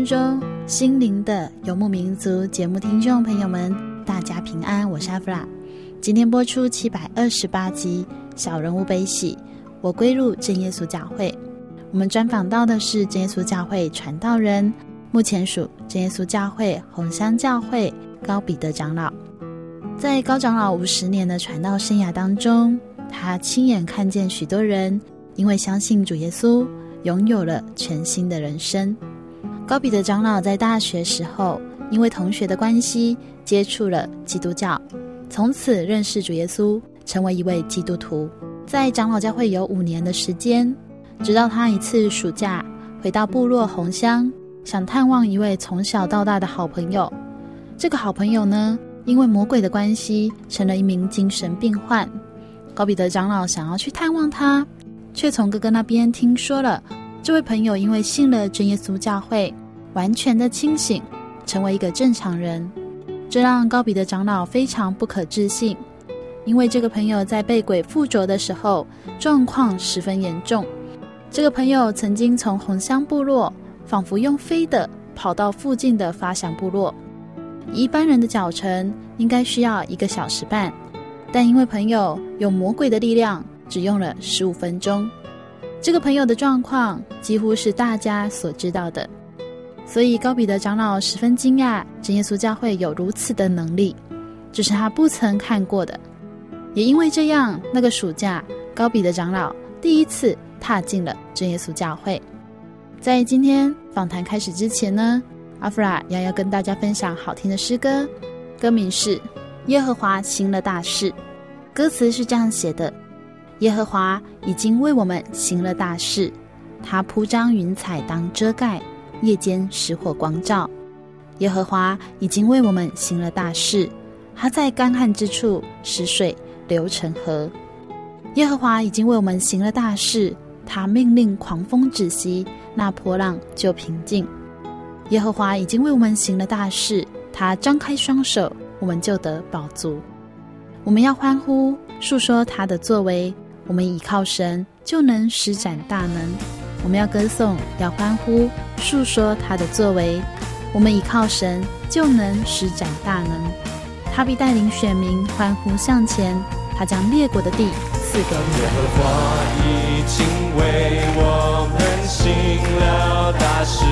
空中，心灵的游牧民族节目听众朋友们，大家平安，我是阿弗拉。今天播出七百二十八集《小人物悲喜》，我归入真耶稣教会。我们专访到的是真耶稣教会传道人，目前属真耶稣教会红香教会高彼得长老。在高长老五十年的传道生涯当中，他亲眼看见许多人因为相信主耶稣，拥有了全新的人生。高彼得长老在大学时候，因为同学的关系接触了基督教，从此认识主耶稣，成为一位基督徒。在长老教会有五年的时间，直到他一次暑假回到部落红乡，想探望一位从小到大的好朋友。这个好朋友呢，因为魔鬼的关系，成了一名精神病患。高彼得长老想要去探望他，却从哥哥那边听说了，这位朋友因为信了真耶稣教会。完全的清醒，成为一个正常人，这让高比的长老非常不可置信。因为这个朋友在被鬼附着的时候，状况十分严重。这个朋友曾经从红乡部落，仿佛用飞的跑到附近的发祥部落。一般人的脚程应该需要一个小时半，但因为朋友有魔鬼的力量，只用了十五分钟。这个朋友的状况几乎是大家所知道的。所以高彼得长老十分惊讶，真耶稣教会有如此的能力，这是他不曾看过的。也因为这样，那个暑假，高彼得长老第一次踏进了真耶稣教会。在今天访谈开始之前呢，阿弗拉要要跟大家分享好听的诗歌，歌名是《耶和华行了大事》，歌词是这样写的：耶和华已经为我们行了大事，他铺张云彩当遮盖。夜间使火光照，耶和华已经为我们行了大事。他在干旱之处使水流成河。耶和华已经为我们行了大事。他命令狂风止息，那波浪就平静。耶和华已经为我们行了大事。他张开双手，我们就得饱足。我们要欢呼，述说他的作为。我们倚靠神，就能施展大能。我们要歌颂，要欢呼，述说他的作为。我们倚靠神，就能施展大能。他必带领选民欢呼向前。他将列国的地赐给我们。耶和华已经为我们行了大事，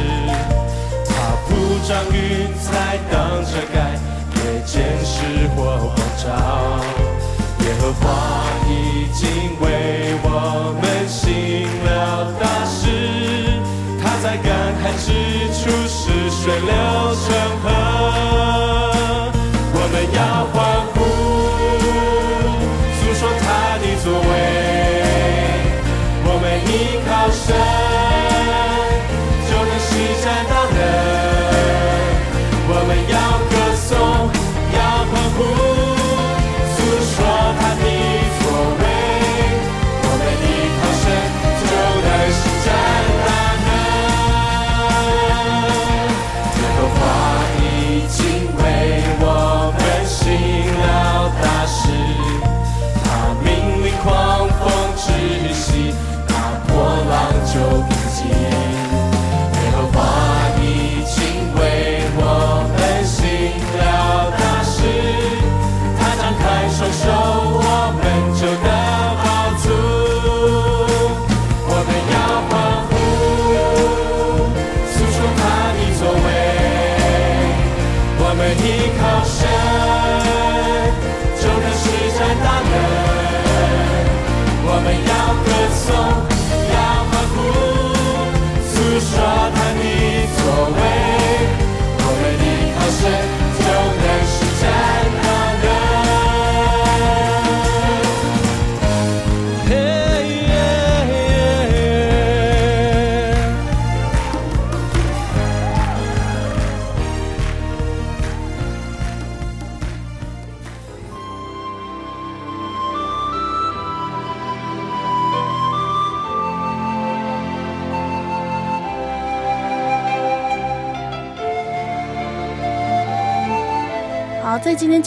他铺张云彩当遮盖，夜间使火光照。耶和华已经为我们行了大事。他在干旱之处，使水流成河。我们要欢呼，诉说他的作为。我们依靠神。在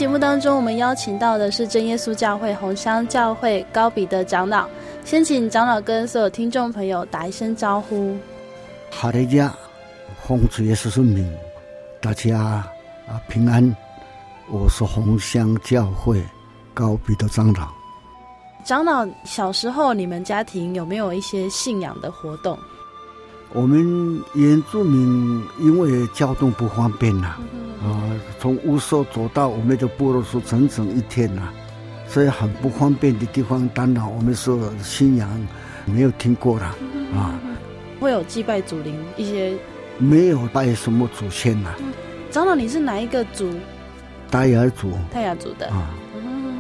节目当中，我们邀请到的是真耶稣教会红香教会高比的长老。先请长老跟所有听众朋友打一声招呼。好的家，奉主耶稣圣名，大家啊平安。我是红香教会高比的长老。长老，小时候你们家庭有没有一些信仰的活动？我们原住民因为交通不方便呐，从乌社走到我们的部落是整整一天呐，所以很不方便的地方，当然我们是信仰没有听过了啊。会有祭拜祖灵一些？没有拜什么祖先呐。长老，你是哪一个族？泰雅族。泰雅族的啊。嗯。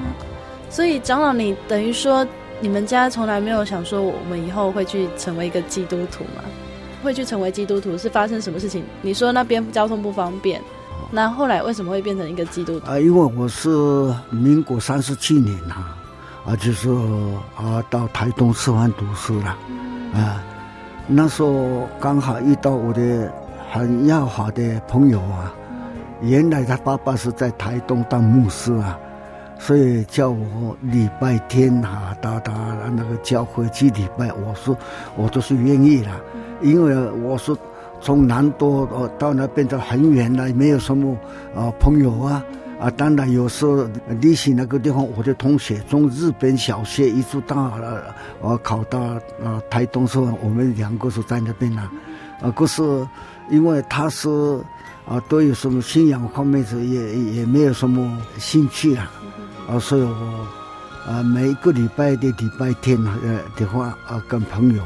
所以长老，你等于说你们家从来没有想说我们以后会去成为一个基督徒吗？会去成为基督徒是发生什么事情？你说那边交通不方便，那后来为什么会变成一个基督徒？啊，因为我是民国三十七年呐，啊，就是啊到台东师范读书了，嗯、啊，那时候刚好遇到我的很要好的朋友啊，嗯、原来他爸爸是在台东当牧师啊，所以叫我礼拜天啊到他那个教会去礼拜，我说我都是愿意的。因为我是从南多呃到那边的很远了，没有什么啊朋友啊啊，当然有时候离行那个地方，我的同学从日本小学一直到了呃考到啊台东时候，我们两个是在那边呢，啊可是因为他是啊对于什么信仰方面是也也没有什么兴趣了，啊所以我啊每一个礼拜的礼拜天呃的话啊跟朋友。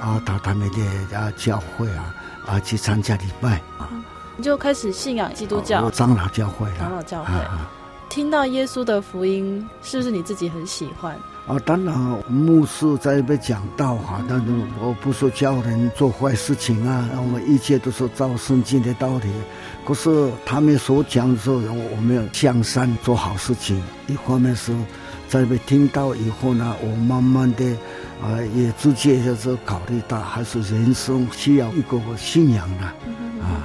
啊，到他们的啊教会啊啊去参加礼拜啊，你就开始信仰基督教，啊、长老教会了。长老教会，啊、听到耶稣的福音，是不是你自己很喜欢？啊，当然，牧师在那边讲道哈，但是我不说教人做坏事情啊，我们一切都是照圣经的道理。可是他们所讲的时候，我们要向善做好事情。一方面是在那边听到以后呢，我慢慢的。啊，也直接就是考虑到还是人生需要一个信仰的啊，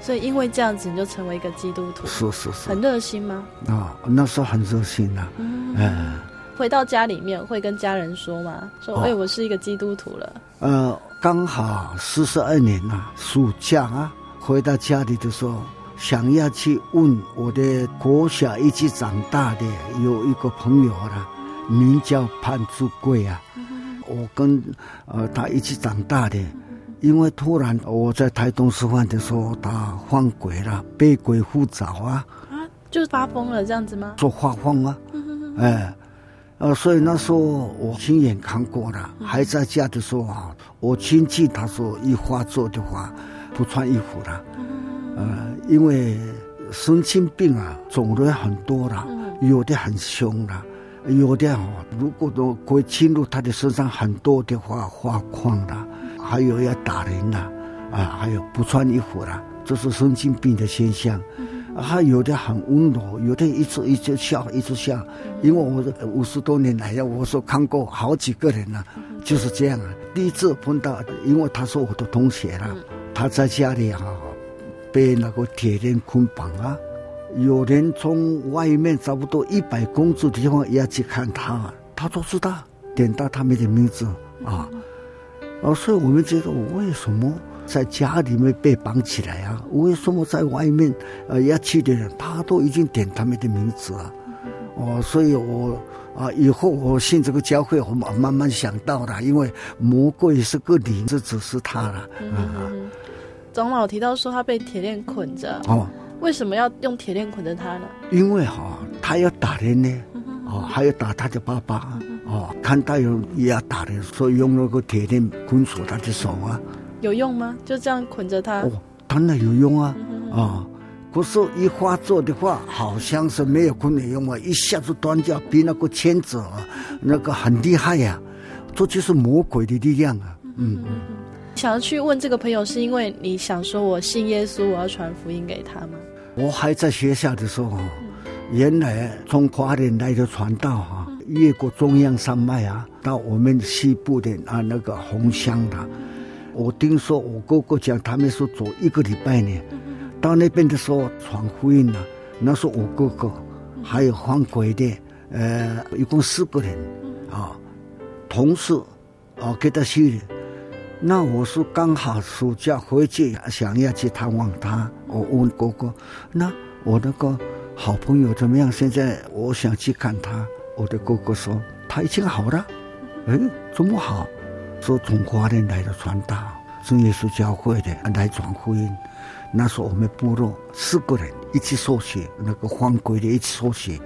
所以因为这样子你就成为一个基督徒，是是是，很热心吗？啊，那时候很热心呐，嗯，回到家里面会跟家人说吗？说哎，我是一个基督徒了。呃，刚好四十二年呐，暑假啊，回到家里的时候，想要去问我的国小一起长大的有一个朋友了，名叫潘志贵啊。我跟呃他一起长大的，因为突然我在台东师范的时候，他犯鬼了，被鬼附着啊，啊，就是发疯了这样子吗？说发疯啊，哎，呃，所以那时候我亲眼看过了，还在家的时候啊，我亲戚他说一发作的话不穿衣服了，呃，因为神经病啊种类很多了，有的很凶了。有的哦，如果都会侵入他的身上很多的话，发狂的，还有要打人啦，啊，还有不穿衣服啦，这是神经病的现象。还有的很温柔，有的一直一直笑，一直笑。因为我五十多年来呀，我说看过好几个人了，就是这样啊。第一次碰到，因为他是我的同学了，他在家里哈，被那个铁链捆绑啊。有人从外面差不多一百公尺的地方要去看他，他都知道，点到他们的名字啊，啊，所以我们觉得我为什么在家里面被绑起来啊？为什么在外面呃要去的人，他都已经点他们的名字啊？哦，所以我啊以后我信这个教会，我慢慢想到了，因为魔鬼是个灵，这只是他了啊。长老提到说他被铁链捆着。哦。为什么要用铁链捆着他呢？因为哈，他要打人呢，哦，还要打他的爸爸，哦，看到有也要打人，所以用那个铁链捆锁他的手啊。有用吗？就这样捆着他？哦，当然有用啊，啊。可是，一发作的话，好像是没有可能用啊，一下子断掉，比那个签子啊，那个很厉害呀、啊，这就是魔鬼的力量啊。嗯嗯。想要去问这个朋友，是因为你想说我信耶稣，我要传福音给他吗？我还在学校的时候，原来从花莲来的传道哈，越过中央山脉啊，到我们西部的啊那个红乡的，我听说我哥哥讲，他们说走一个礼拜呢。到那边的时候传福音了，那是我哥哥，还有换鬼的，呃，一共四个人，啊，同事，啊，给他去。那我是刚好暑假回去，想要去探望他。我问哥哥，那我那个好朋友怎么样？现在我想去看他。我的哥哥说他已经好了。哎，怎么好？说从华人来的传道，是耶稣教会的来传福音。那时候我们部落四个人一起受洗，那个换鬼的一起受洗，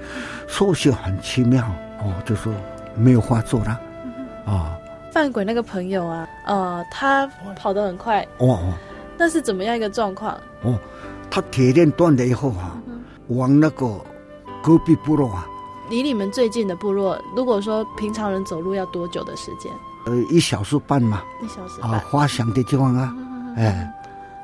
受洗很奇妙哦，就说没有话做了啊。哦、犯鬼那个朋友啊，呃，他跑得很快。哦哦，那是怎么样一个状况？哦，他铁链断了以后啊，嗯、往那个隔壁部落啊，离你们最近的部落，如果说平常人走路要多久的时间？呃，一小时半嘛，一小时半。啊，花香的地方啊，嗯、哎，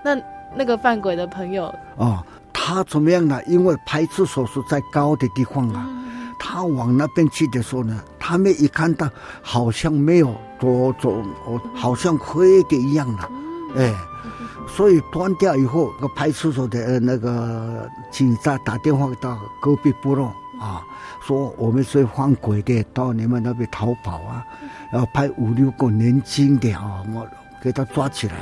那。那个犯鬼的朋友？哦，他怎么样呢？因为派出所是在高的地方啊，嗯、他往那边去的时候呢，他们一看到好像没有多走，我，好像灰的一样了，嗯、哎，所以断掉以后，个派出所的那个警察打电话到隔壁部落啊，说我们是犯鬼的，到你们那边逃跑啊，然后派五六个年轻的啊，我给他抓起来。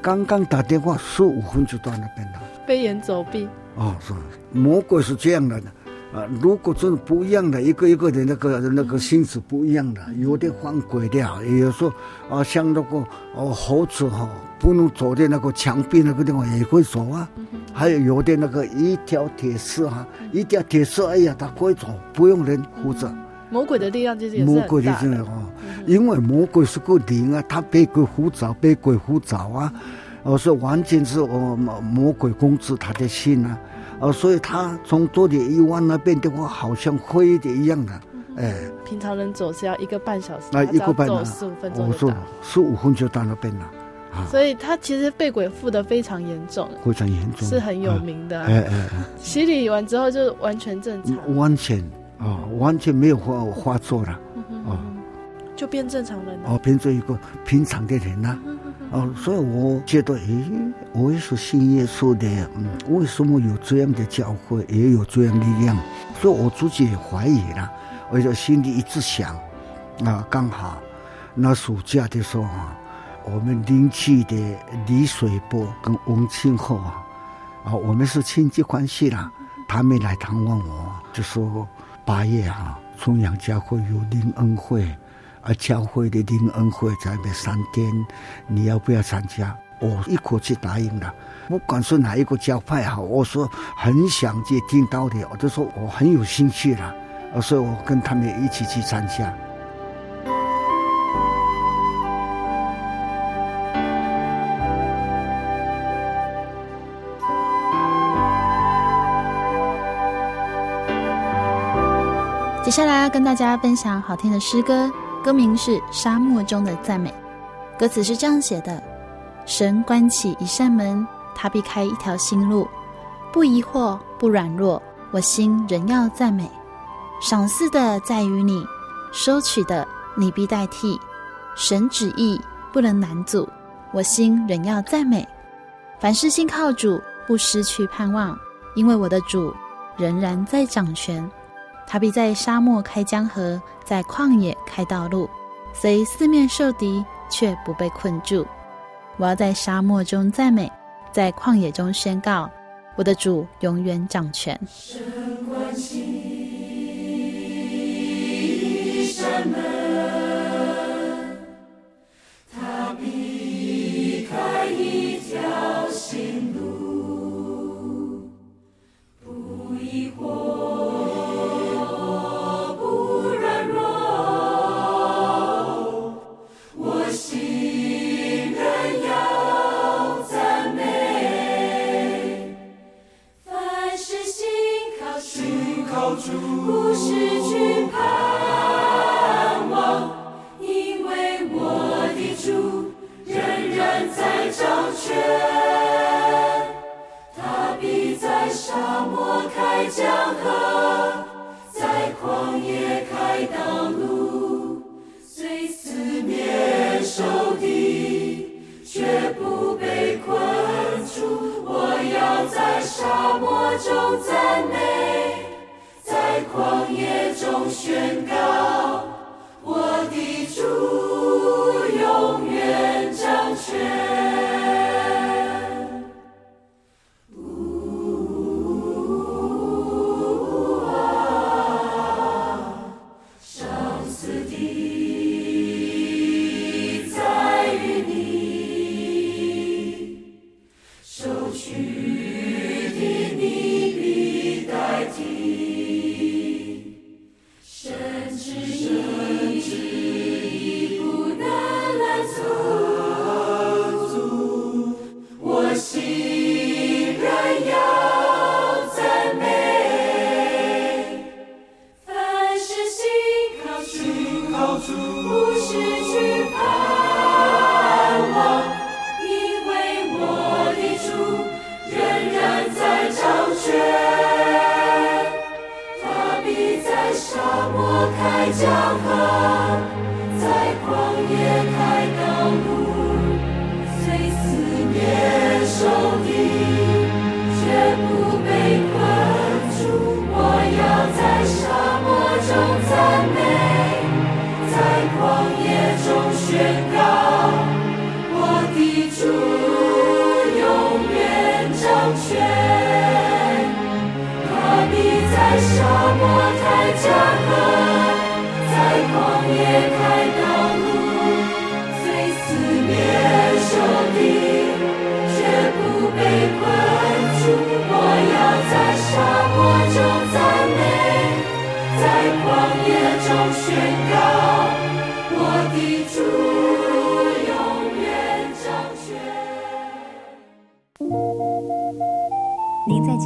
刚刚打电话，十五分就到那边了。飞檐走壁。哦，是魔鬼是这样的呢。啊，如果真的不一样的，一个一个的那个那个心思不一样的，有的犯鬼的，有时候啊，像那个哦猴子哈，不能走的那个墙壁那个地方也会走啊。还有有的那个一条铁丝哈，一条铁丝，哎呀，它可以走，不用人扶着。魔鬼的力量就是魔鬼的力量哦，因为魔鬼是个灵啊，他被鬼附着，被鬼附着啊，哦，所以完全是哦魔鬼控制他的心啊，哦，所以他从多里一弯那边的话，好像飞的一样的，哎。平常人走是要一个半小时，那一个半小时，十五分钟就到，十五分就到那边了。所以他其实被鬼附的非常严重，非常严重，是很有名的。哎哎哎，洗礼完之后就完全正常，完全。啊，完全没有话话做了，哦，就变正常人了，哦，变成一个平常的人了，哦，所以我觉得，诶，我也是信耶稣的，嗯，为什么有这样的教会，也有这样力量？所以我自己也怀疑了，我就心里一直想，啊，刚好那暑假的时候啊，我们邻居的李水波跟翁庆厚啊，啊，我们是亲戚关系啦，他们来探望我，就说。八月啊，重阳教会有灵恩会，啊，教会的灵恩会在那三天，你要不要参加？我一口气答应了。不管是哪一个教派哈，我说很想去听到的，我就说我很有兴趣了，所以我跟他们一起去参加。接下来要跟大家分享好听的诗歌，歌名是《沙漠中的赞美》。歌词是这样写的：神关起一扇门，他必开一条新路。不疑惑，不软弱，我心仍要赞美。赏赐的在于你，收取的你必代替。神旨意不能拦阻，我心仍要赞美。凡事信靠主，不失去盼望，因为我的主仍然在掌权。他必在沙漠开江河，在旷野开道路，虽四面受敌，却不被困住。我要在沙漠中赞美，在旷野中宣告，我的主永远掌权。神关心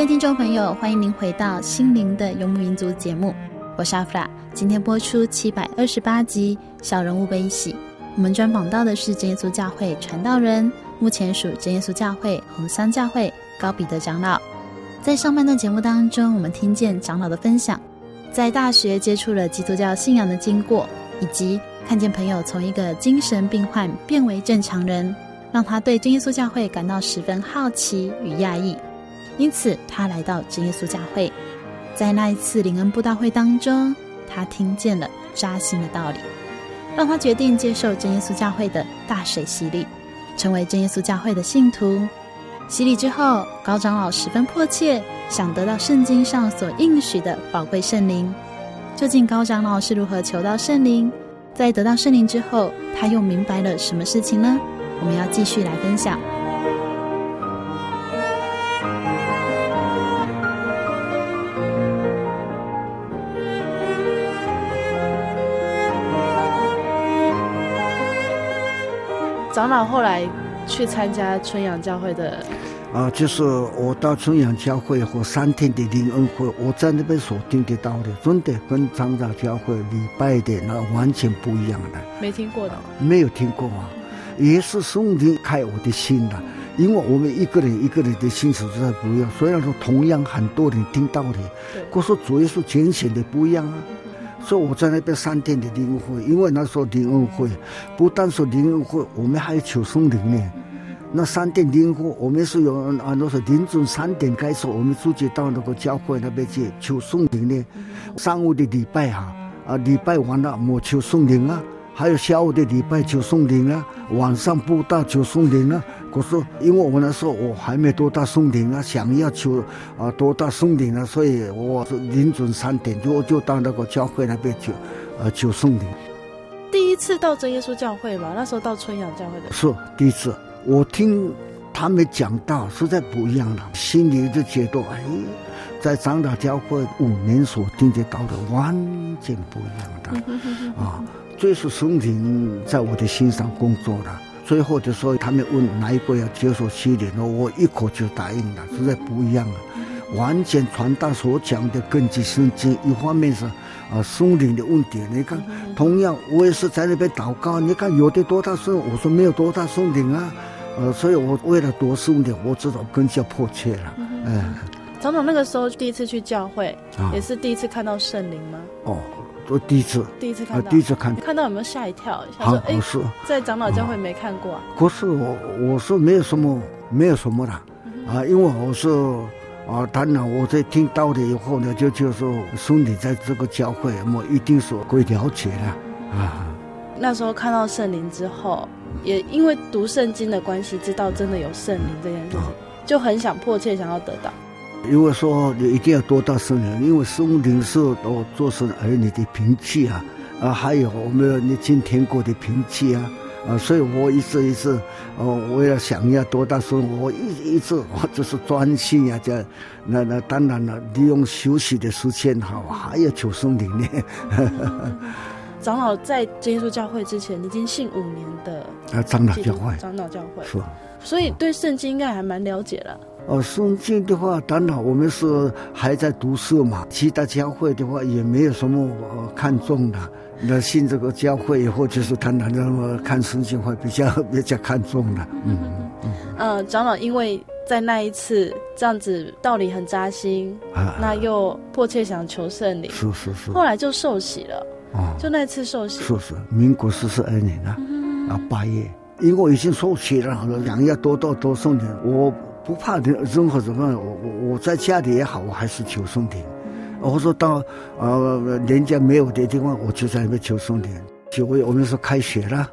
亲爱的听众朋友，欢迎您回到《心灵的游牧民族》节目，我是阿弗拉。今天播出七百二十八集《小人物悲喜》，我们专访到的是真耶稣教会传道人，目前属真耶稣教会红三教会高彼得长老。在上半段节目当中，我们听见长老的分享，在大学接触了基督教信仰的经过，以及看见朋友从一个精神病患变为正常人，让他对真耶稣教会感到十分好奇与讶异。因此，他来到真耶稣教会，在那一次灵恩布道会当中，他听见了扎心的道理，让他决定接受真耶稣教会的大水洗礼，成为真耶稣教会的信徒。洗礼之后，高长老十分迫切想得到圣经上所应许的宝贵圣灵。究竟高长老是如何求到圣灵？在得到圣灵之后，他又明白了什么事情呢？我们要继续来分享。长老后来去参加春阳教会的。啊，就是我到春阳教会和三天的灵恩会，我在那边所听得到的，真的跟长老教会礼拜的那完全不一样的。没听过的，没有听过啊，也是圣灵开我的心的，因为我们一个人一个人的心实在不一样。虽然说同样很多人听到的，可是主要是浅显的不一样啊。所以我在那边三天的灵恩会，因为那时候灵恩会不但是灵恩会，我们还有求送灵呢。那三点灵会，我们是有啊，那是凌晨三点开始，我们自己到那个教会那边去求送灵呢。上午的礼拜哈，啊礼拜完了我求送灵啊，还有下午的礼拜求送灵啊，晚上布道求送灵啊。可是因为我那时候我还没多大送灵啊，想要求啊多大送灵啊，所以我是凌晨三点就就到那个教会那边求啊求送灵。第一次到真耶稣教会嘛，那时候到春阳教会的。是第一次。我听他们讲到，实在不一样了，心里就觉得，哎，在长老教会五年所听得到的完全不一样的啊！最是松林在我的心上工作了。最后的时候，他们问哪一个要接受洗礼，我一口就答应了，实在不一样了。完全传达所讲的根基圣经，一方面是啊松林的问题。你看，同样我也是在那边祷告，你看有的多大圣，我说没有多大松林啊。呃，所以我为了多圣灵，我知道更加迫切了。嗯，长总那个时候第一次去教会，也是第一次看到圣灵吗？哦，我第一次，第一次看到，第一次看，看到有没有吓一跳？好，不是，在长老教会没看过啊。可是我我是没有什么，没有什么的啊，因为我是啊，当然我在听到的以后呢，就就说兄弟在这个教会，我一定是会了解的啊。那时候看到圣灵之后。也因为读圣经的关系，知道真的有圣灵这件事情，就很想迫切想要得到。因为说你一定要多大圣灵，因为圣灵是我做成儿女的凭据啊，啊，还有我们你进天国的凭据啊，啊，所以我一直一直，哦，为了想要多大声，我一一直我就是专心呀，这那那当然了，利用休息的时间哈，还要求生灵呢。长老在真耶稣教会之前，已经信五年的啊，长老教会，长老教会是，所以对圣经应该还蛮了解了。哦，圣经的话，当然我们是还在读书嘛。其他教会的话，也没有什么看重的。那信这个教会以后，就是他那么看圣经会比较比较看重的。嗯嗯嗯。长老因为在那一次这样子道理很扎心，啊，那又迫切想求圣灵，是是是，后来就受洗了。哦，就那次受洗，是是，民国四十二年啊，嗯、啊八月，因为我已经受洗了，想要多多多送点，我不怕任何什么，我我我在家里也好，我还是求圣灵。我说到呃人家没有的地方，我就在那边求圣灵。就为我们说开学了，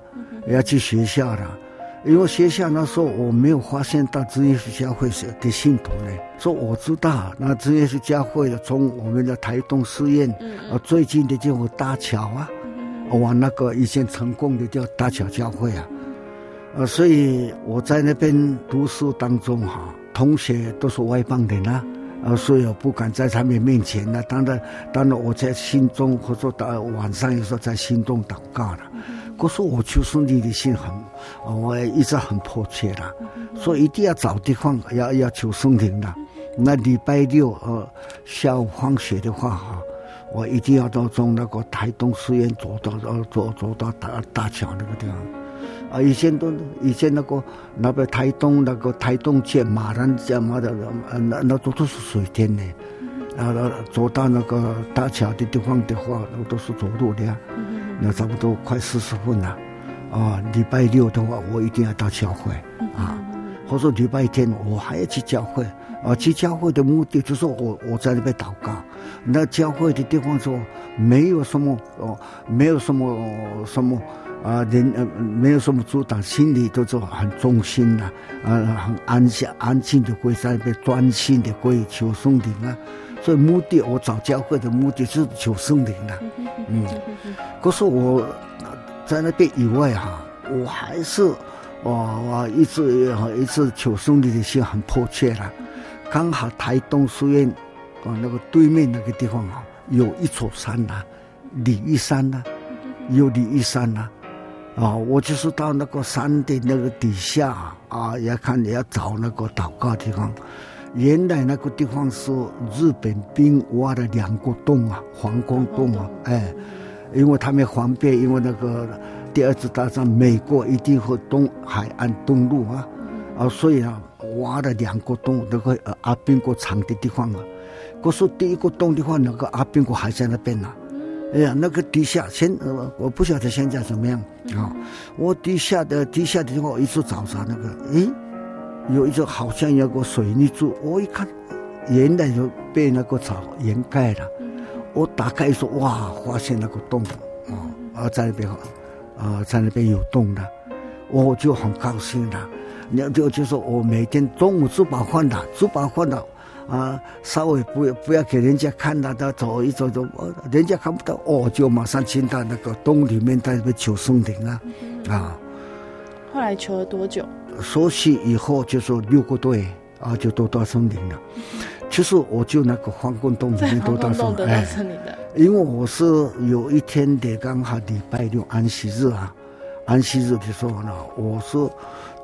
要去学校了。因为学校那时候我没有发现到真耶稣教会是的信徒呢，说我知道那真耶稣教会的从我们的台东寺院，啊最近的就大桥啊，往那个以前成功的叫大桥教会啊，呃所以我在那边读书当中哈，同学都是外邦人啊，呃所以我不敢在他们面前那当然当然我在心中或者到晚上有时候在心中祷告了。可是我求圣灵的心很，我也一直很迫切的，所以一定要找地方要要求圣灵的。那礼拜六呃下午放学的话哈，我一定要到从那个台东书院走到呃走走到大大桥那个地方。啊，以前都以前那个那边台东那个台东街马兰街马的那那都都是水田呢。啊，走到那个大桥的地方的话，那都是走路的。那差不多快四十分了，啊，礼拜六的话，我一定要到教会啊，或者礼拜天我还要去教会啊。去教会的目的就是我我在那边祷告。那教会的地方说没有什么哦，没有什么什么啊，人呃没有什么阻挡，心里都是很忠心的啊，很安详安静的跪在那边专心的跪求圣灵啊。所以目的，我找教会的目的是求圣灵的，嗯。可是我在那边以外哈，我还是我我一直一直求圣灵的心很迫切了。刚好台东书院啊那个对面那个地方啊，有一座山呐，鲤鱼山呐，有鲤鱼山呐。啊，我就是到那个山的那个底下啊，要看你要找那个祷告的地方。原来那个地方是日本兵挖的两个洞啊，防空洞啊，哎，因为他们方便，因为那个第二次大战，美国一定会东海岸登陆啊，啊，所以啊，挖了两个洞，那个阿兵哥藏的地方啊。可是第一个洞的话，那个阿兵哥还在那边呢、啊。哎呀，那个地下现，我不晓得现在怎么样啊。我地下的地下的地方，我一直找找那个，诶。有一种好像有个水泥柱，我一看，原来就被那个草掩盖了。我打开一说，哇，发现那个洞，啊啊，在那边，啊，在那边有洞的，我就很高兴了。那就就说我每天中午吃饱饭的，吃饱饭的，啊，稍微不要不要给人家看到他，走一走走，人家看不到，哦，就马上进到那个洞里面，在那边求松灵啊，啊。后来求了多久？熟悉以后就说六个多月啊，就都到松林了。其实我就那个防空洞里面都到松林的，因为我是有一天的刚好礼拜六安息日啊，安息日的时候呢，我是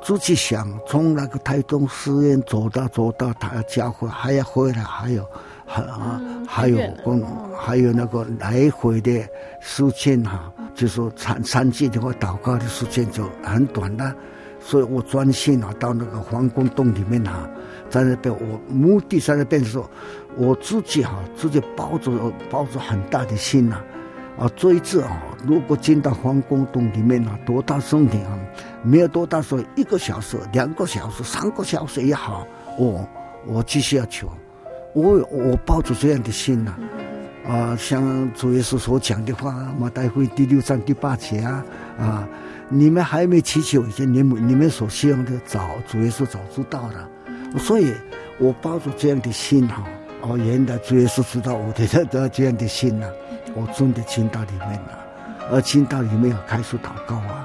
自己想从那个台中寺院走到走到他教会，还要回来，还有还啊还有公还有那个来回的时间哈，就说三三季的话祷告的时间就很短了。所以我专心啊，到那个皇宫洞里面啊，在那边，我目的在那边的时候，我自己哈、啊，自己抱着抱着很大的心呐，啊，这一次啊，如果进到皇宫洞里面啊，多大圣灵啊，没有多大说一个小时、两个小时、三个小时也好，我我继续要求，我我抱着这样的心呐、啊，像主耶稣所讲的话，马太福音第六章第八节啊，啊。你们还没祈求以前，你们你们所希望的早主耶稣早知道了，所以我抱着这样的心哈，哦，原来主耶稣知道我的这 这样的心呐，我真的进到里面了，而进到里面要开始祷告啊，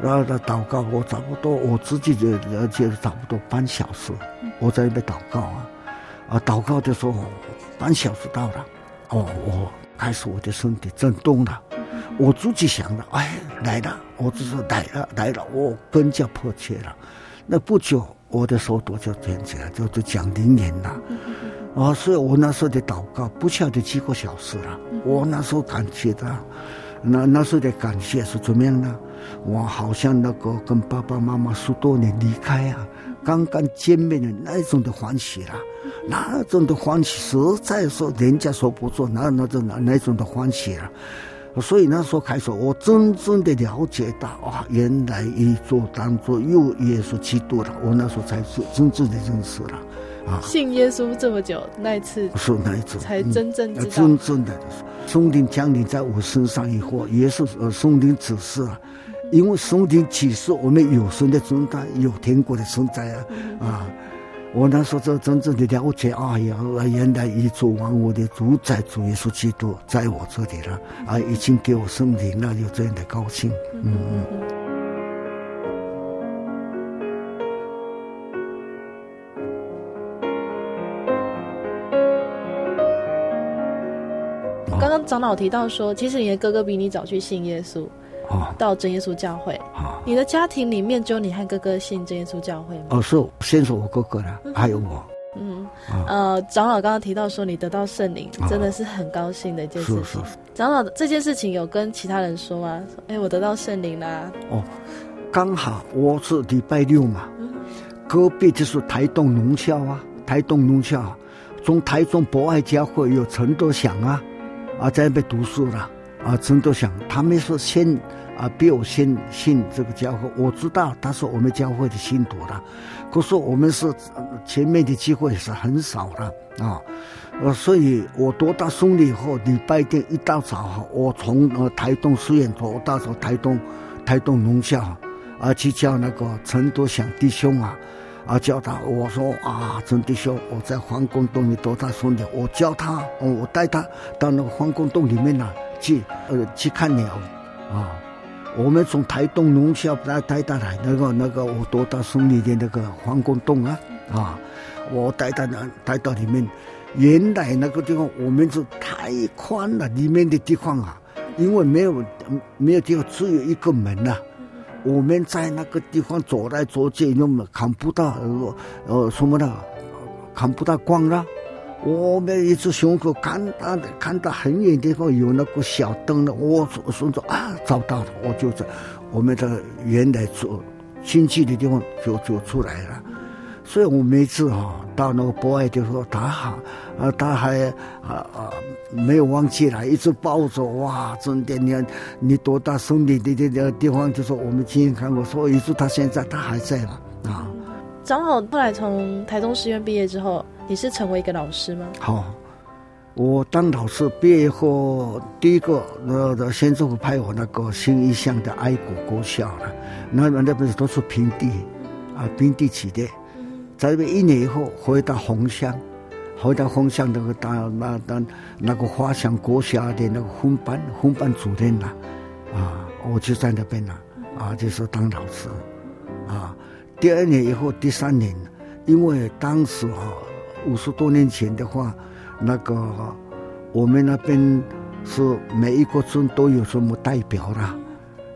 然后他祷告，我差不多我自己就了解了差不多半小时，我在那边祷告啊，啊，祷告的时候半小时到了，哦，我开始我的身体震动了。我自己想了，哎，来了，我只是来了，来了，我更加迫切了。那不久，我的手朵就点起来，就就讲灵言了。啊，所以我那时候的祷告不晓得几个小时了。我那时候感觉到，那那时候的感谢是怎么样呢？我好像那个跟爸爸妈妈十多年离开啊，刚刚见面的那种的欢喜啦，那种的欢喜实在说人家说不出，那那种那那种的欢喜啊。所以那时候开始，我真正的了解到啊，原来一做当做又耶稣基督了。我那时候才是真正的认识了啊。信耶稣这么久，那一次是那一次才真正知道。真正的圣灵降临在我身上以后，也是呃圣灵指示啊，因为圣灵启示我们有神的存在，有天国的存在啊啊。我那时候就真正的了解，啊呀，原来宇宙万物的主宰主耶稣基督在我这里了，啊，已经给我圣灵了，有这样的高兴，嗯嗯。刚刚长老提到说，其实你的哥哥比你早去信耶稣。哦，到真耶稣教会。哦，你的家庭里面只有你和哥哥信真耶稣教会吗？哦，是，先是我哥哥了，还有我。嗯，呃，长老刚刚提到说你得到圣灵，真的是很高兴的一件事情。是是是。长老这件事情有跟其他人说吗？哎，我得到圣灵啦。哦，刚好我是礼拜六嘛，隔壁就是台东农校啊，台东农校，从台中博爱教会有陈德祥啊，啊在那边读书了。啊，陈德祥，他们说先啊，比我先信这个教会。我知道他是我们教会的信徒了，可是我们是前面的机会是很少的啊。呃，所以我多大兄弟以后，礼拜天一大早，我从呃台东寺院走到从台东台东农校啊，去叫那个陈德祥弟兄啊，啊叫他，我说啊，陈弟兄，我在防空洞里多大兄弟，我叫他，我带他到那个防空洞里面呢。去呃去看鸟，啊，我们从台东农校带带到来那个那个我多大胜利的那个防空洞啊啊，我带到那带到里面，原来那个地方我们是太宽了，里面的地方啊，因为没有没有地方，只有一个门呐、啊，我们在那个地方走来走去，又看不到呃呃什么的，看不到光了。我们一直胸口看到的，看到很远地方有那个小灯的，我说说啊，找到了，我就在我们的原来住亲戚的地方就就出来了。所以我每次哈到那个博爱就说，他好啊，他还啊啊没有忘记了，一直抱着哇，真的你你多大生命的的的地方，就说我们亲眼看过，所以一直他现在他还在嘛啊。长老后来从台中师院毕业之后。你是成为一个老师吗？好，我当老师毕业后，第一个那个县政府派我那个新一乡的爱国国小了，那那边都是平地，啊平地起的，在那边一年以后回到红乡，回到红乡那个当那当那个华祥国小的那个分班分班主任呐，啊，我就在那边呐，啊，就是当老师，啊，第二年以后第三年，因为当时啊。五十多年前的话，那个我们那边是每一个村都有什么代表啦，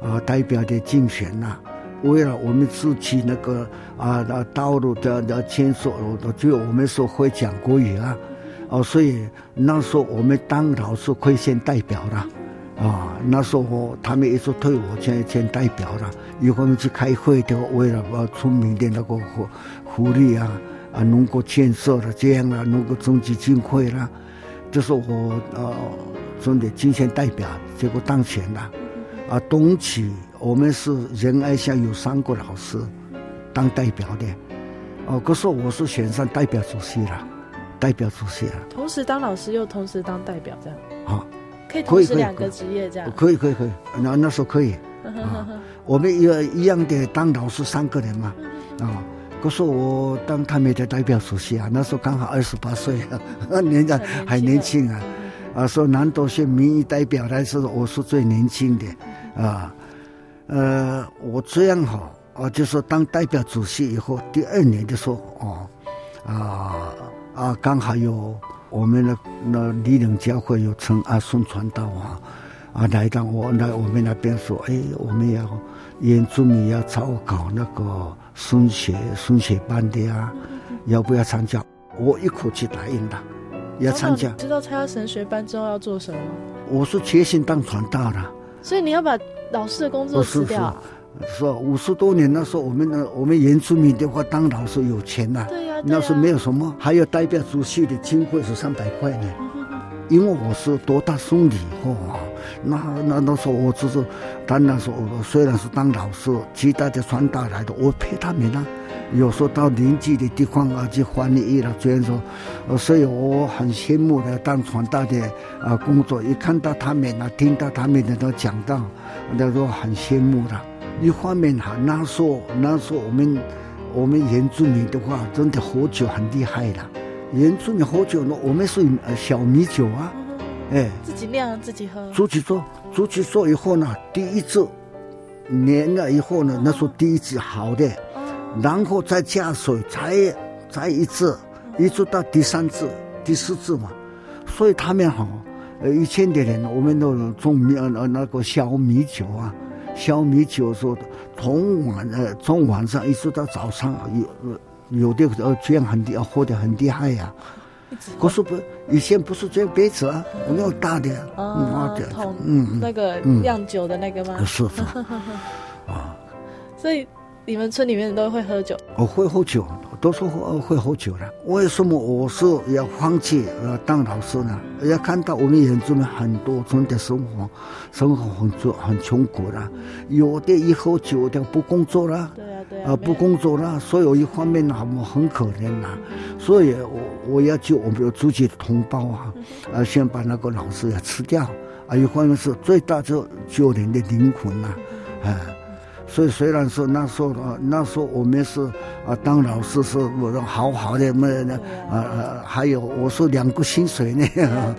啊，代表的竞选呐，为了我们自己那个啊那道路的的建设，就我们说会讲国语啊，哦，所以那时候我们当老师可以先代表了，啊，那时候他们一直推我先先代表了，有我们去开会的，为了把村民的那个福福利啊。啊，农国建设了这样了，农国中基金会了，就是我呃，真的竞选代表，结果当选了。啊，东起我们是仁爱乡有三个老师当代表的，哦，可是我是选上代表主席了，代表主席了。同时当老师又同时当代表这样。啊，可以同时两个职业这样。可以可以可以，那那时候可以。啊，我们一一样的当老师三个人嘛，啊。可是我当他们的代表主席啊，那时候刚好二十八岁啊，年长还年轻啊，啊，说南投县民意代表来说，我是最年轻的啊，呃，我这样哈啊，就说当代表主席以后，第二年的时候哦，啊啊，刚好有我们的那力量教会有陈阿顺传道啊，啊，来到我来我们那边说，哎，我们要原住民要招搞那个。升学升学班的啊，要不要参加？我一口气答应了，要参加。知道参加神学班之后要做什么吗？我是决心当传道的。所以你要把老师的工作辞掉？是五十多年那时候，我们的我们原住民的话，当老师有钱呐。对呀。那时候没有什么，还有代表主席的经费是三百块呢。因为我是多大送礼货啊。那那那时候我只是，当然说我虽然是当老师，其他的传道来的，我陪他们啊。有时候到邻居的地方啊去翻译了，这样说，所以我很羡慕的当传道的啊工作。一看到他们啊，听到他们的都讲到，那时候很羡慕的。一方面哈，那时候那时候我们我们原住民的话，真的喝酒很厉害的。原住民喝酒呢，我们是呃小米酒啊。哎，自己酿自己喝，自己做，自己做以后呢，第一次酿了以后呢，那是第一次好的，然后再加水，再再一次，一直到第三次、第四次嘛。所以他们好，呃，以前的人，我们都种米呃那个小米酒啊，小米酒说从晚呃从晚上一直到早上，有有的呃这样很厉喝得很厉害呀、啊。可是不，以前不是这样杯子啊，那么大的，啊，嗯，那个酿酒的那个吗？是是，啊，所以你们村里面都会喝酒？我会喝酒，都说会会喝酒了。为什么我是要放弃呃当老师呢？要看到我们原住民很多真的生活，生活很穷很穷苦了，有的一喝酒就不工作了。对啊，对啊不工作了，所以有一方面呢，我很可怜呐，所以我我要救我们自己的同胞啊，啊，先把那个老师要吃掉，啊，一方面是最大就救人的灵魂呐，啊，所以虽然说那时候啊，那时候我们是啊，当老师是我说好好的嘛，啊啊，还有我说两个薪水呢，啊，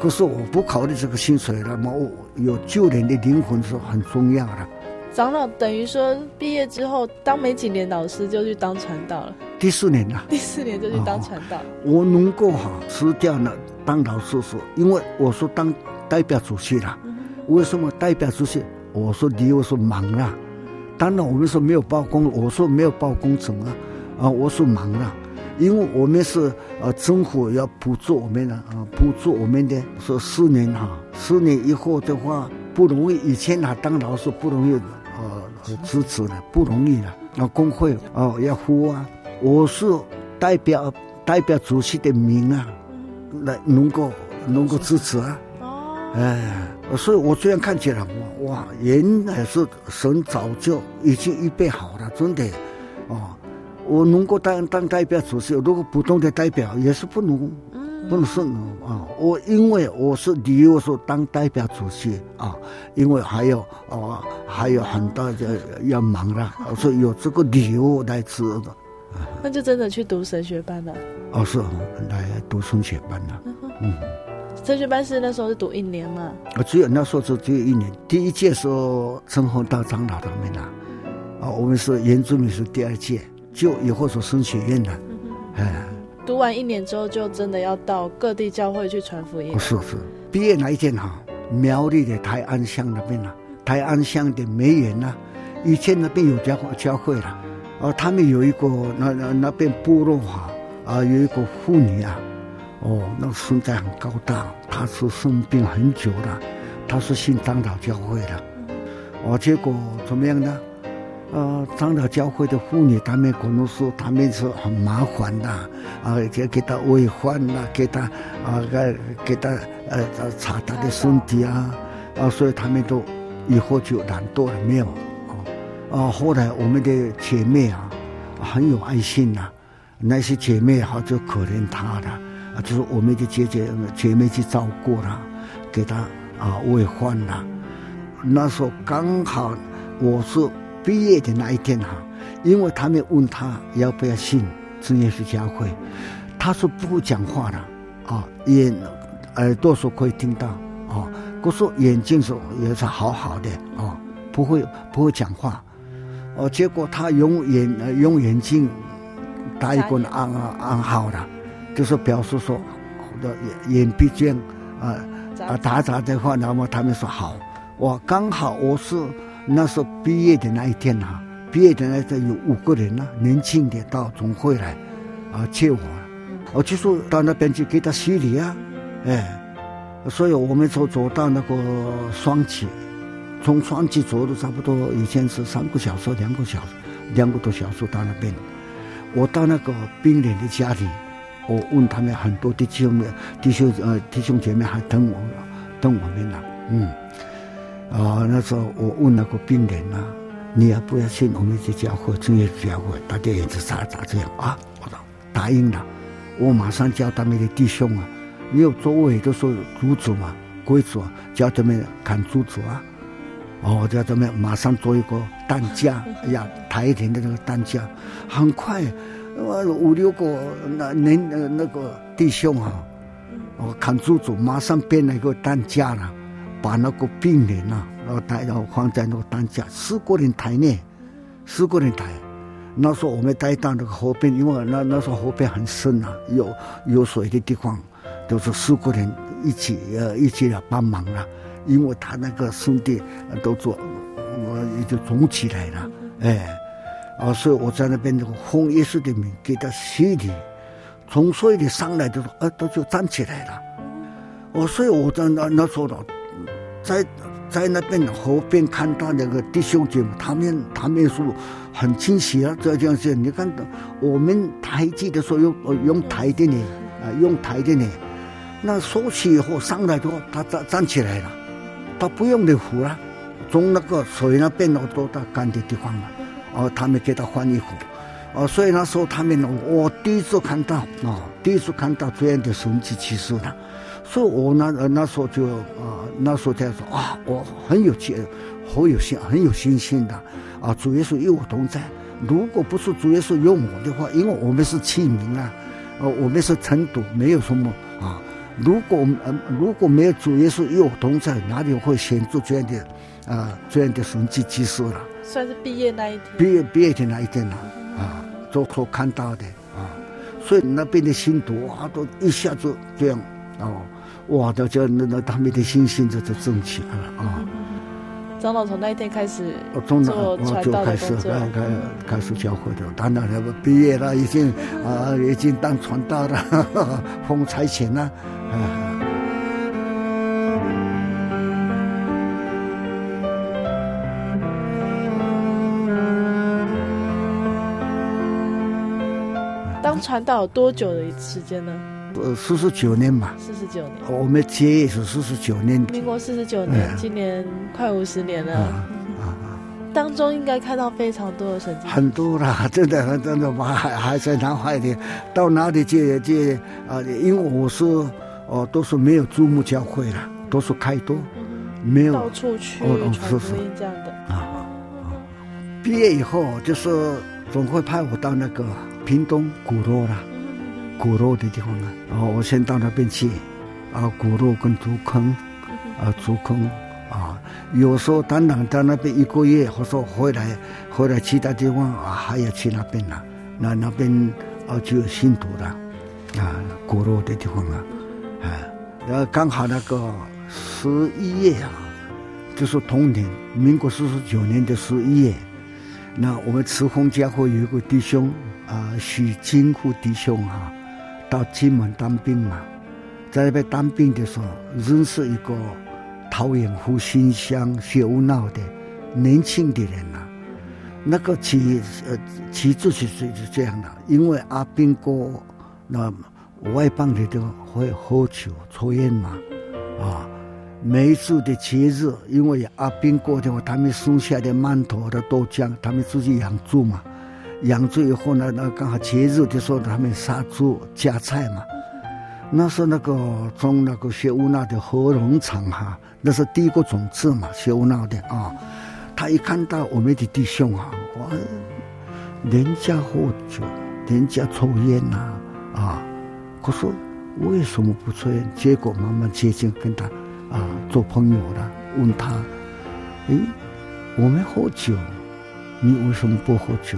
可是我不考虑这个薪水了嘛，我有救人的灵魂是很重要的。长老等于说毕业之后当没几年老师就去当传道了，第四年了，第四年就去当传道。我能够哈辞掉了当老师是，因为我说当代表主席了。为什么代表主席？我说你又是忙了，当然我们说没有包工，我说没有包工程啊，啊，我说忙了，因为我们是呃政府要补助我们的啊，补助我们的说四年哈，四年以后的话不容易，以前啊当老师不容易呃支持的不容易的啊，工会哦要付啊，我是代表代表主席的名啊，来能够能够支持啊。哎，所以我这样看起来，哇，原来是神早就已经预备好了，真的，哦，我能够当当代表主席，如果普通的代表也是不能，不能胜啊。我因为我是理由说当代表主席啊，因为还有啊还有很多的要忙了，所以有这个理由来吃的。那就真的去读神学班了。哦，是来读神学班了，嗯。神学班是那时候是读一年嘛？啊，只有那时候就只有一年。第一届时候陈宏到长老他们呐，啊，我们是原住民是第二届，就以后所升学院了。哎、嗯，读完一年之后，就真的要到各地教会去传福音。是是，毕业那一天哈，苗栗的台安乡那边呐，台安乡的梅园呐，以前那边有教教会了，啊，他们有一个那那那边部落哈，啊，有一个妇女啊。哦，那个身材很高大，他是生病很久了，他是信长老教会的。哦，结果怎么样呢？呃，长老教会的妇女，他们可能说他们是很麻烦的，啊，就给他喂饭呐，给他啊，给给他呃查他的身体啊，啊，所以他们都以后就懒惰了，没有。哦，啊，后来我们的姐妹啊，很有爱心呐，那些姐妹好就可怜他了。就是我们的姐姐姐妹去照顾他，给他啊喂饭了。那时候刚好我是毕业的那一天哈，因为他们问他要不要信真耶稣教会，他说不会讲话的啊，眼耳朵是可以听到啊，可是眼睛是也是好好的啊，不会不会讲话。哦，结果他用眼用眼睛打一个暗暗号的。就是表示说，的眼眼闭这样啊啊打杂的话，那么他们说好，我刚好我是那时候毕业的那一天哈，毕业的那一天有五个人呢，年轻的到总会来啊接我，我就说到那边去给他洗礼啊，哎，所以我们就走到那个双旗，从双旗走了差不多以前是三个小时、两个小时、两个多小时到那边，我到那个病人的家里。我问他们很多弟兄、弟兄呃弟兄姐妹还等我，等我们呢。嗯，啊，那时候我问那个病人啊，你要不要信我们这教会，真耶稣教会？大家也是咋咋这样啊？我说答应了，我马上叫他们的弟兄啊，你有座位都说猪主嘛，贵族啊，叫他们看猪主啊。哦，叫他们马上做一个担架，哎呀，抬一点的那个担架，很快。五六个那年呃那个弟兄啊，我看住主马上变了一个担架了，把那个病人呐，然后抬然后放在那个担架，四个人抬呢，四个人抬。那时候我们带到那个河边，因为那那时候河边很深啊，有有水的地方，都是四个人一起呃一起来帮忙了，因为他那个兄弟都做，我也就肿起来了，哎。啊，所以我在那边那个奉耶稣的名给他洗礼，从水里上来的时候，耳朵就站起来了。我所以我在那那时候，在在那边河边看到那个弟兄姐妹，他们他们说很惊喜啊，这样子。你看我们抬机的时候用用抬的呢，啊用抬的呢，那收起以后上来之后，他站站起来了，他不用你扶了，从那个水那边都到干的地方了。哦，他们给他换衣服，哦，所以那时候他们，我第一次看到，哦，第一次看到这样的神奇奇事的，所以我那那时候就啊、那时候在说啊，我很有信，很有信，很有信心的，啊，主耶稣与我同在。如果不是主耶稣有我的话，因为我们是器皿啊，呃，我们是尘土，没有什么啊。如果呃如果没有主耶稣与我同在，哪里会显出这样的啊这样的神迹奇事了？算是毕业那一天，毕业毕业的那一天了，啊，都可看到的啊，所以那边的信徒啊，都一下子这样哦，哇，都叫那那他们的信心就就增起来了啊。长老从那一天开始从那做传道的工作，开开开始教会的。当然了，毕业了，已经啊，已经当传道了，奉差遣了。当 传道有多久的时间呢？呃，四十九年吧。四十九年。我们结业是四十九年。民国四十九年，今年快五十年了。啊啊！当中应该看到非常多的神迹。很多啦，真的很，真的，我还还在南海里。到哪里去去啊？因为我是哦，都是没有注目教会啦，都是开多，没有到处去传福音这样的。啊啊！毕业以后就是总会派我到那个屏东鼓楼啦。鼓楼的地方啊，然后我先到那边去，啊，鼓楼跟竹坑，啊，竹坑，啊，有时候当然到那边一个月，或者说回来，回来其他地方啊，还要去那边了，那那边啊就有信徒了，啊，鼓楼的地方啊，啊，然后刚好那个十一月啊，就是同年，民国四十九年的十一月，那我们慈峰家会有一个弟兄啊，许金库弟兄啊。到金门当兵嘛，在那边当兵的时候，认识一个桃园湖新乡学武闹的年轻的人呐、啊。那个其呃起自是是这样的，因为阿兵哥那外邦人都会喝酒抽烟嘛，啊，每一次的节日，因为阿兵哥的话，他们剩下的馒头的豆浆，他们自己养猪嘛。养猪以后呢，那刚好节日的时候，他们杀猪夹菜嘛。那是那个从那个学乌那的合农场哈，那是第一个种子嘛，学乌那的啊。他一看到我们的弟兄啊，哇，人家喝酒，人家抽烟呐，啊，我说为什么不抽烟？结果慢慢接近跟他啊做朋友了，问他，诶，我们喝酒，你为什么不喝酒？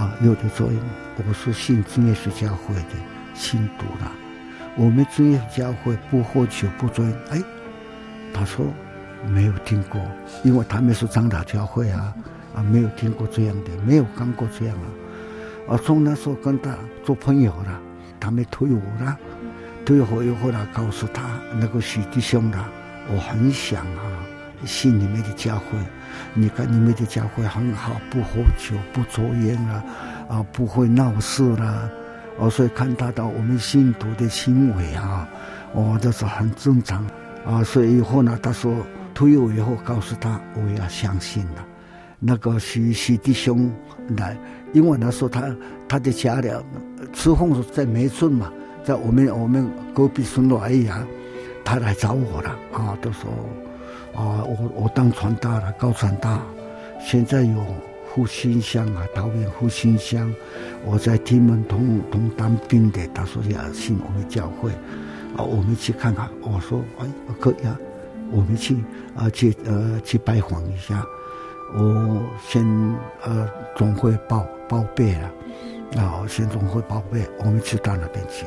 啊，有的作用。我是信真耶稣教会的信徒了。我们职业教会不喝酒不醉。哎，他说没有听过，因为他们是长老教会啊，啊，没有听过这样的，没有干过这样啊。啊，从那时候跟他做朋友了，他们退伍了，退伍以后呢，告诉他那个许弟兄的，我很想啊，信你们的教会。你看你们的教会很好，不喝酒，不抽烟啊，啊，不会闹事啦，哦，所以看他到我们信徒的行为啊，哦，这是很正常啊。所以以后呢，他说退伍以后告诉他，我要相信了。那个许许弟兄来，因为那时候他他的家里慈凤是在梅村嘛，在我们我们隔壁村落而已啊，他来找我了啊，都说。啊，我我当传道了，高传道，现在有复兴乡啊，桃园复兴乡，我在金门同同当兵的，他说要信我们教会，啊，我们去看看，我说哎，可以啊，我们去啊去呃去拜访一下，我先呃总会报报备了，啊，先总会报备，我们去到那边去。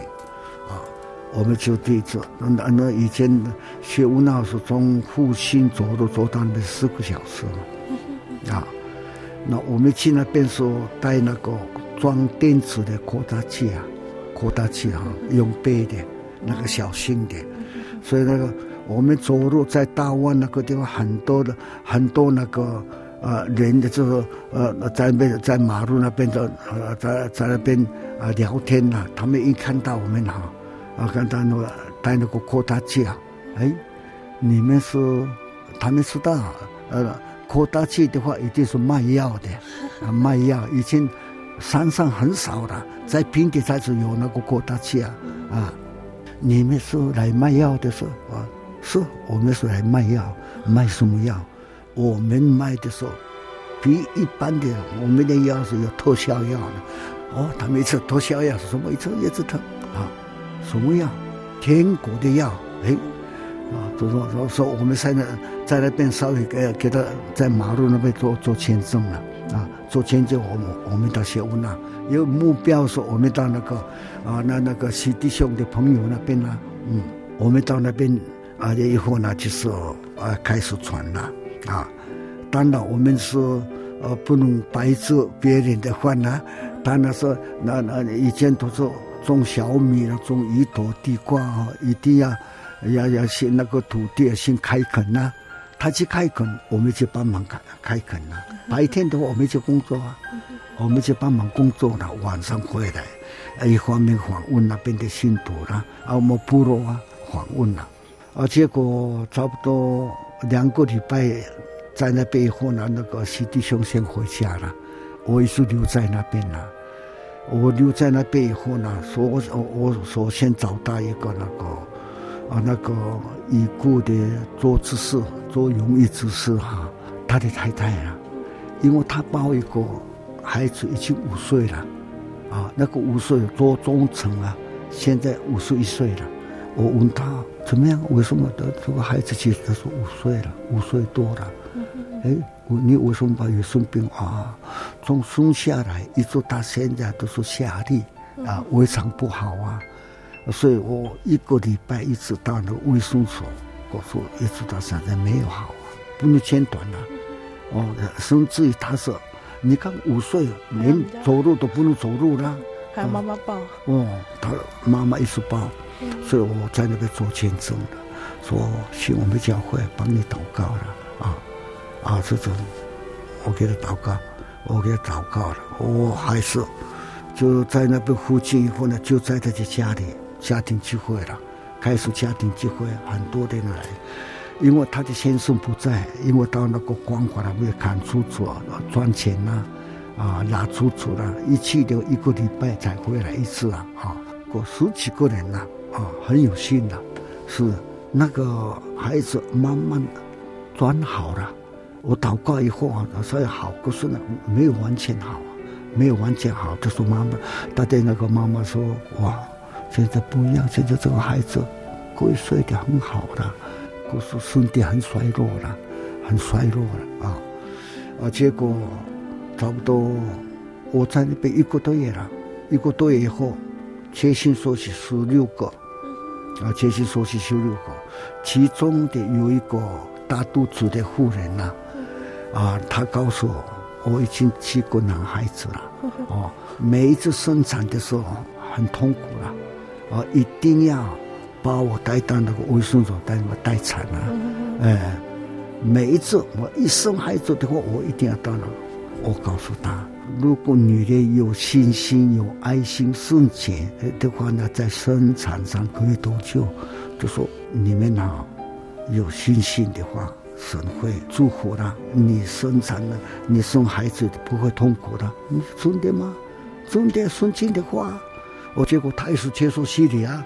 我们就对着那那以前学武那是从复兴走路走到那四个小时，啊，那我们去那边时候带那个装电池的扩大器啊，扩大器哈、啊，用背的，那个小心点，所以那个我们走路在大湾那个地方很多的很多那个呃人的这个呃在那边在马路那边的呃在在那边啊聊天呐、他们一看到我们哈。啊，刚才那个带那个扩大器啊，哎，你们是他们知道，呃，扩大器的话一定是卖药的，啊，卖药以前山上很少的，在平地才是有那个扩大器啊，啊，你们是来卖药的是啊，是我们是来卖药，卖什么药？我们卖的时候比一般的我们的药是有特效药的，哦，他们一吃特效药是什么？一吃也是特啊。什么药？天国的药，哎，啊，就说说说我们在那在那边稍微给给他在马路那边做做签证了，啊，做签证我们我们到学武那，有目标说我们到那个啊那那个许弟兄的朋友那边呢，嗯，我们到那边啊以后呢就是啊开始传了，啊，当然我们是呃不能白吃别人的饭呐、啊。当然说那那以前都是种小米啊，种一朵地瓜啊，一定要要要先那个土地先开垦呐。他去开垦，我们去帮忙开开垦呐。白天的话，我们去工作啊，我们去帮忙工作了。晚上回来，一方面访问那边的信徒啦，啊，我们部落啊访问了，啊，结果差不多两个礼拜在那边以后呢，那个西弟兄先回家了，我也是留在那边了。我留在那边以后呢，说我我首先找到一个那个啊那个已故的周执事。做荣誉执事哈，他的太太啊，因为他抱一个孩子已经五岁了，啊，那个五岁做中层啊，现在五十一岁了。我问他怎么样？为什么的这个孩子其实他说五岁了，五岁多了。哎，我你为什么把有生病啊？从生下来一直到现在都是下痢啊，胃肠不好啊，所以我一个礼拜一直到那个卫生所。我说一直到现在没有好啊，不能间断了。哦，甚至于他说，你看五岁连走路都不能走路了，还有妈妈抱。哦，他妈妈一直抱，所以我在那边做见证的，说请我们教会帮你祷告了啊啊，这种我给他祷告，我给他祷告了，我还是就在那边附近以后呢，就在他的家里家庭聚会了。开始家庭聚会，很多人来，因为他的先生不在，因为到那个光华那边看出租赚钱呐，啊拿出租了，一去就一个礼拜才回来一次啊，啊，过十几个人呐，啊，很有幸的，是那个孩子慢慢转好了，我祷告以后啊，他说好，可是呢没有完全好，没有完全好，就说妈妈，他对那个妈妈说哇。现在不一样，现在这个孩子可以睡得很好了，可是身体很衰弱了，很衰弱了啊！啊，结果差不多我在那边一个多月了，一个多月以后，接信说是十六个，啊，接信说是十六个，其中的有一个大肚子的妇人呐，她告诉我，我已经七个男孩子了，哦，每一次生产的时候很痛苦了。我一定要把我带到那个卫生所，带我待产了！哎，每一次我一生孩子的话，我一定要到那。我告诉他，如果女人有信心、有爱心、圣洁的话呢，在生产上可以多救。就说你们呐，有信心的话，神会祝福的。你生产了，你生孩子不会痛苦的。你真的吗？真的圣经的话。我结果他也是接受洗礼啊，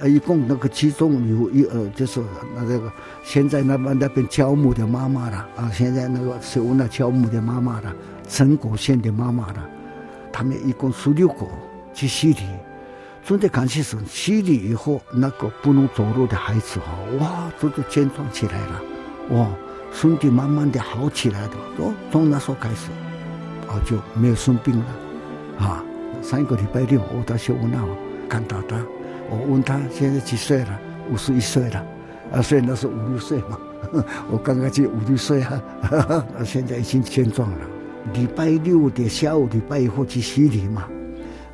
呃，一共那个其中有一呃，就是那个现在那边那边教母的妈妈了啊，现在那个是我那教母的妈妈了，陈果县的妈妈了，他们一共十六个去洗礼，真的感谢神，洗礼以后那个不能走路的孩子哈，哇，这就健壮起来了，哇，身体慢慢的好起来的，从从那时候开始，我，就没有生病了，啊。上一个礼拜六，我到学武那看到他，我问他现在几岁了？五十一岁了，啊，所以那是五六岁嘛。我刚刚就五六岁啊，现在已经健壮了。礼拜六的下午，礼拜一后去洗礼嘛。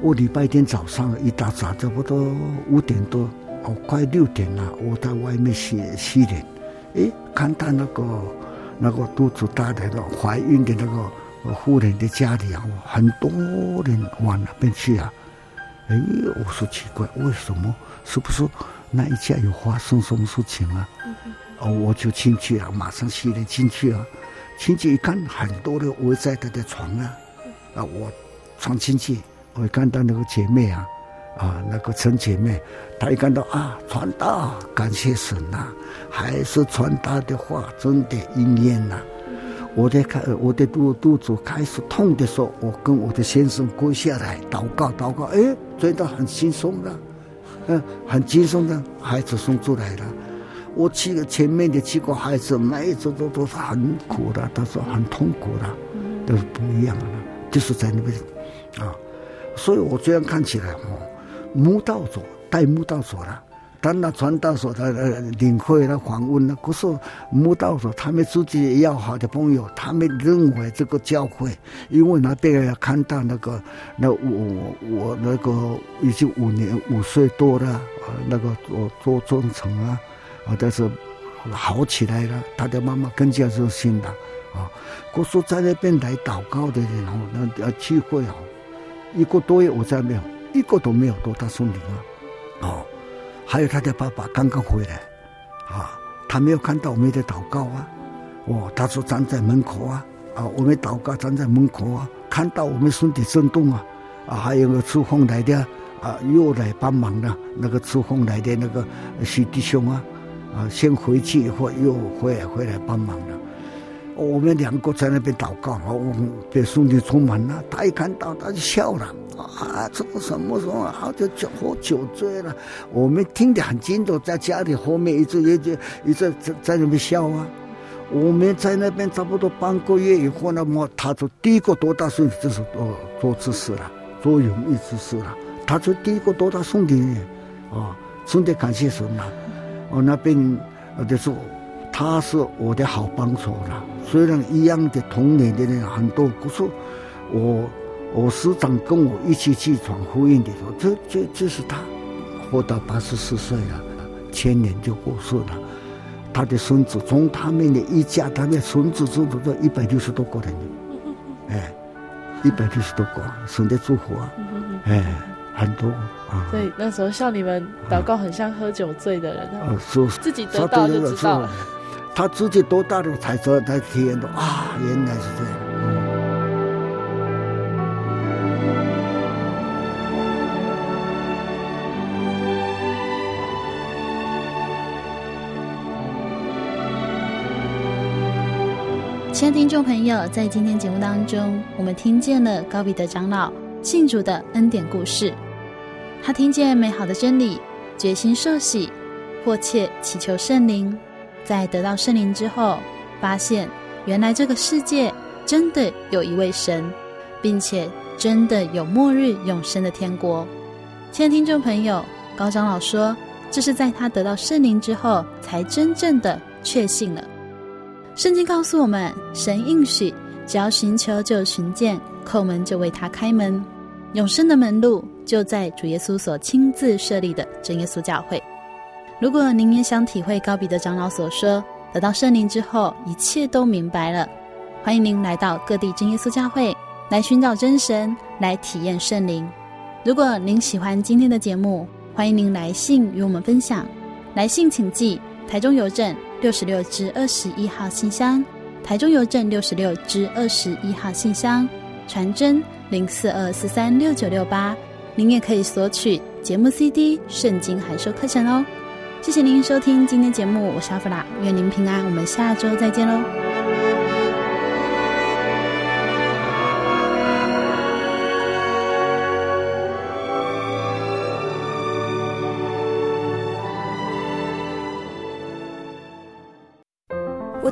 我礼拜天早上一大早，差不多五点多，哦，快六点了，我在外面洗洗脸，诶，看到那个那个肚子大的、那怀孕的那个。妇人的家里啊，很多人往那边去啊。哎，我说奇怪，为什么？是不是那一家有发生什么事情啊？哦，我就进去了，马上洗脸进去啊。进去一看，很多人围在他的床啊。啊，我闯进去，我看到那个姐妹啊，啊，那个陈姐妹，她一看到啊，传道，感谢神呐、还是传道的话真的应验呐。我在开，我的肚肚子开始痛的时候，我跟我的先生跪下来祷告祷告，哎，觉得很轻松的，嗯，很轻松的，孩子生出来了。我七个前面的七个孩子，每一次都都是很苦的，都是很痛苦的，都是不一样的，就是在那边啊。所以我这样看起来，哦，慕道者带慕道者了，当那传道所的领会了访问了，可是慕道所他们自己要好的朋友，他们认为这个教会，因为那边要看到那个那我我那个已经五年五岁多了啊，那个做做忠诚啊，啊，但是好起来了，他的妈妈更加热心了啊。可是在那边来祷告的人哦，那呃聚会哦，一个多月我在没有，一个都没有多大圣灵啊，哦。还有他的爸爸刚刚回来，啊，他没有看到我们的祷告啊，哦，他说站在门口啊，啊，我们祷告站在门口啊，看到我们身体震动啊，啊，还有个出风来的啊，又来帮忙了，那个出风来的那个许弟兄啊，啊，先回去以后又回来回来帮忙了。我们两个在那边祷告，我们被兄弟充满了。他一看到，他就笑了。啊，这个什么时候好久酒喝酒醉了？我们听得很清楚，在家里后面一直一直一直在在那边笑啊。我们在那边差不多半个月以后，那么他就第一个多大圣灵就是做做姿势了，做容易姿势了。他就第一个多大圣灵，啊，送的感谢神了。我那边就是。他是我的好帮手了。虽然一样的童年的人很多，可是我我师长跟我一起去传福音的时候，这这这是他，活到八十四岁了，千年就过世了。他的孙子从他们的一家，他的孙子孙子都一百六十多个人，哎，一百六十多个，神的祝福啊，哎，很多啊。所以那时候像你们祷告，很像喝酒醉的人，啊，说自己得到就知道了。他自己多大了才知道，才体验到啊，原来是这样。亲爱的听众朋友，在今天节目当中，我们听见了高彼得长老信主的恩典故事。他听见美好的真理，决心受洗，迫切祈求圣灵。在得到圣灵之后，发现原来这个世界真的有一位神，并且真的有末日永生的天国。亲爱的听众朋友，高长老说，这是在他得到圣灵之后，才真正的确信了。圣经告诉我们，神应许，只要寻求就寻见，叩门就为他开门。永生的门路就在主耶稣所亲自设立的真耶稣教会。如果您也想体会高彼得长老所说，得到圣灵之后一切都明白了，欢迎您来到各地真耶稣教会来寻找真神，来体验圣灵。如果您喜欢今天的节目，欢迎您来信与我们分享。来信请寄台中邮政六十六至二十一号信箱，台中邮政六十六至二十一号信箱，传真零四二四三六九六八。您也可以索取节目 CD、圣经函授课程哦。谢谢您收听今天节目，我是阿弗拉，愿您平安，我们下周再见喽。